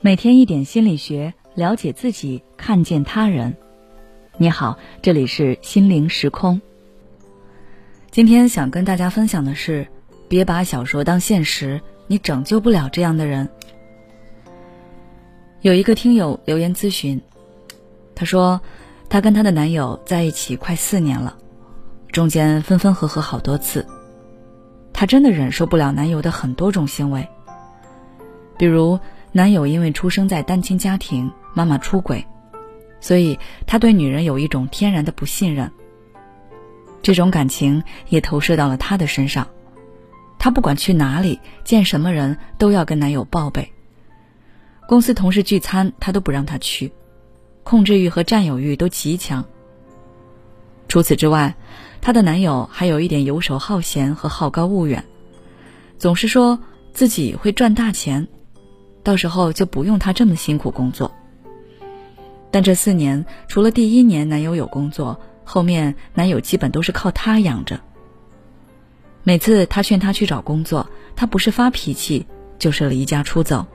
每天一点心理学，了解自己，看见他人。你好，这里是心灵时空。今天想跟大家分享的是，别把小说当现实，你拯救不了这样的人。有一个听友留言咨询，她说，她跟她的男友在一起快四年了，中间分分合合好多次，她真的忍受不了男友的很多种行为，比如。男友因为出生在单亲家庭，妈妈出轨，所以他对女人有一种天然的不信任。这种感情也投射到了他的身上，他不管去哪里见什么人都要跟男友报备。公司同事聚餐，他都不让他去，控制欲和占有欲都极强。除此之外，她的男友还有一点游手好闲和好高骛远，总是说自己会赚大钱。到时候就不用她这么辛苦工作。但这四年，除了第一年男友有工作，后面男友基本都是靠她养着。每次她劝他去找工作，他不是发脾气，就是离家出走。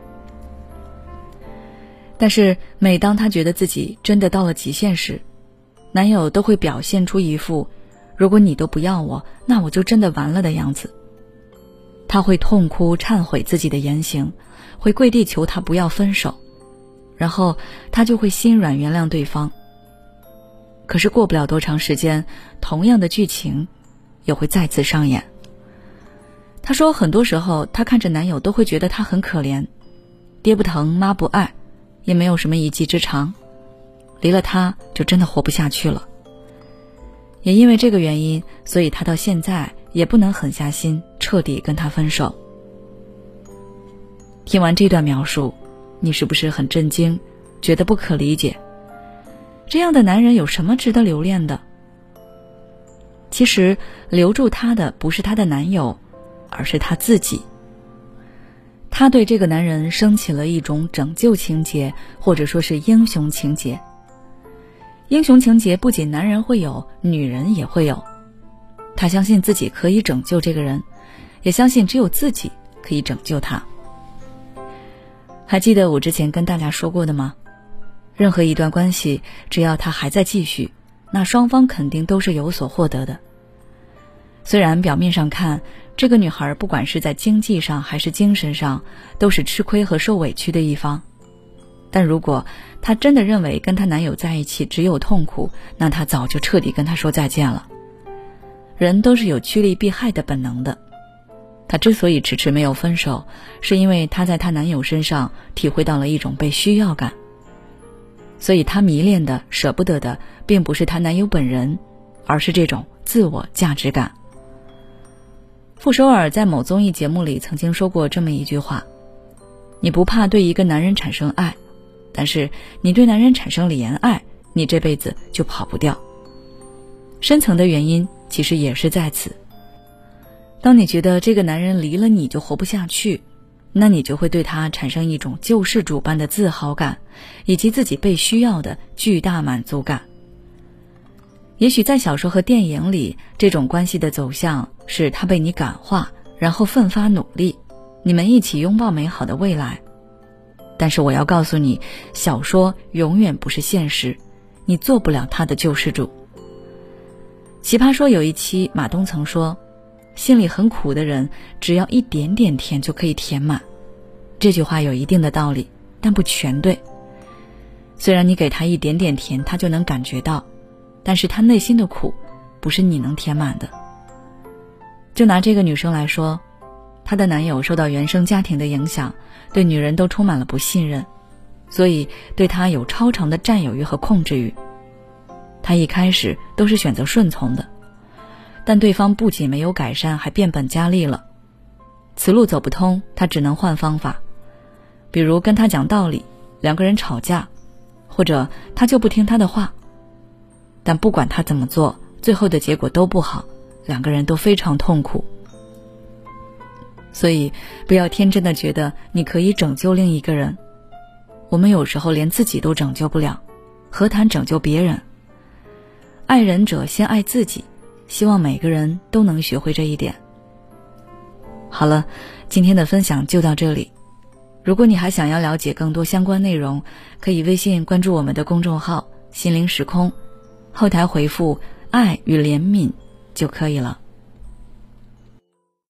但是每当她觉得自己真的到了极限时，男友都会表现出一副“如果你都不要我，那我就真的完了”的样子。他会痛哭忏悔自己的言行。会跪地求他不要分手，然后他就会心软原谅对方。可是过不了多长时间，同样的剧情也会再次上演。她说，很多时候她看着男友都会觉得他很可怜，爹不疼妈不爱，也没有什么一技之长，离了他就真的活不下去了。也因为这个原因，所以她到现在也不能狠下心彻底跟他分手。听完这段描述，你是不是很震惊，觉得不可理解？这样的男人有什么值得留恋的？其实留住他的不是她的男友，而是她自己。她对这个男人升起了一种拯救情节，或者说是英雄情节。英雄情节不仅男人会有，女人也会有。她相信自己可以拯救这个人，也相信只有自己可以拯救他。还记得我之前跟大家说过的吗？任何一段关系，只要它还在继续，那双方肯定都是有所获得的。虽然表面上看，这个女孩不管是在经济上还是精神上，都是吃亏和受委屈的一方，但如果她真的认为跟她男友在一起只有痛苦，那她早就彻底跟他说再见了。人都是有趋利避害的本能的。她之所以迟迟没有分手，是因为她在她男友身上体会到了一种被需要感。所以她迷恋的、舍不得的，并不是她男友本人，而是这种自我价值感。傅首尔在某综艺节目里曾经说过这么一句话：“你不怕对一个男人产生爱，但是你对男人产生了怜爱，你这辈子就跑不掉。”深层的原因其实也是在此。当你觉得这个男人离了你就活不下去，那你就会对他产生一种救世主般的自豪感，以及自己被需要的巨大满足感。也许在小说和电影里，这种关系的走向是他被你感化，然后奋发努力，你们一起拥抱美好的未来。但是我要告诉你，小说永远不是现实，你做不了他的救世主。奇葩说有一期，马东曾说。心里很苦的人，只要一点点甜就可以填满。这句话有一定的道理，但不全对。虽然你给他一点点甜，他就能感觉到，但是他内心的苦，不是你能填满的。就拿这个女生来说，她的男友受到原生家庭的影响，对女人都充满了不信任，所以对她有超长的占有欲和控制欲。她一开始都是选择顺从的。但对方不仅没有改善，还变本加厉了。此路走不通，她只能换方法，比如跟他讲道理，两个人吵架，或者他就不听他的话。但不管他怎么做，最后的结果都不好，两个人都非常痛苦。所以，不要天真的觉得你可以拯救另一个人。我们有时候连自己都拯救不了，何谈拯救别人？爱人者先爱自己。希望每个人都能学会这一点。好了，今天的分享就到这里。如果你还想要了解更多相关内容，可以微信关注我们的公众号“心灵时空”，后台回复“爱与怜悯”就可以了。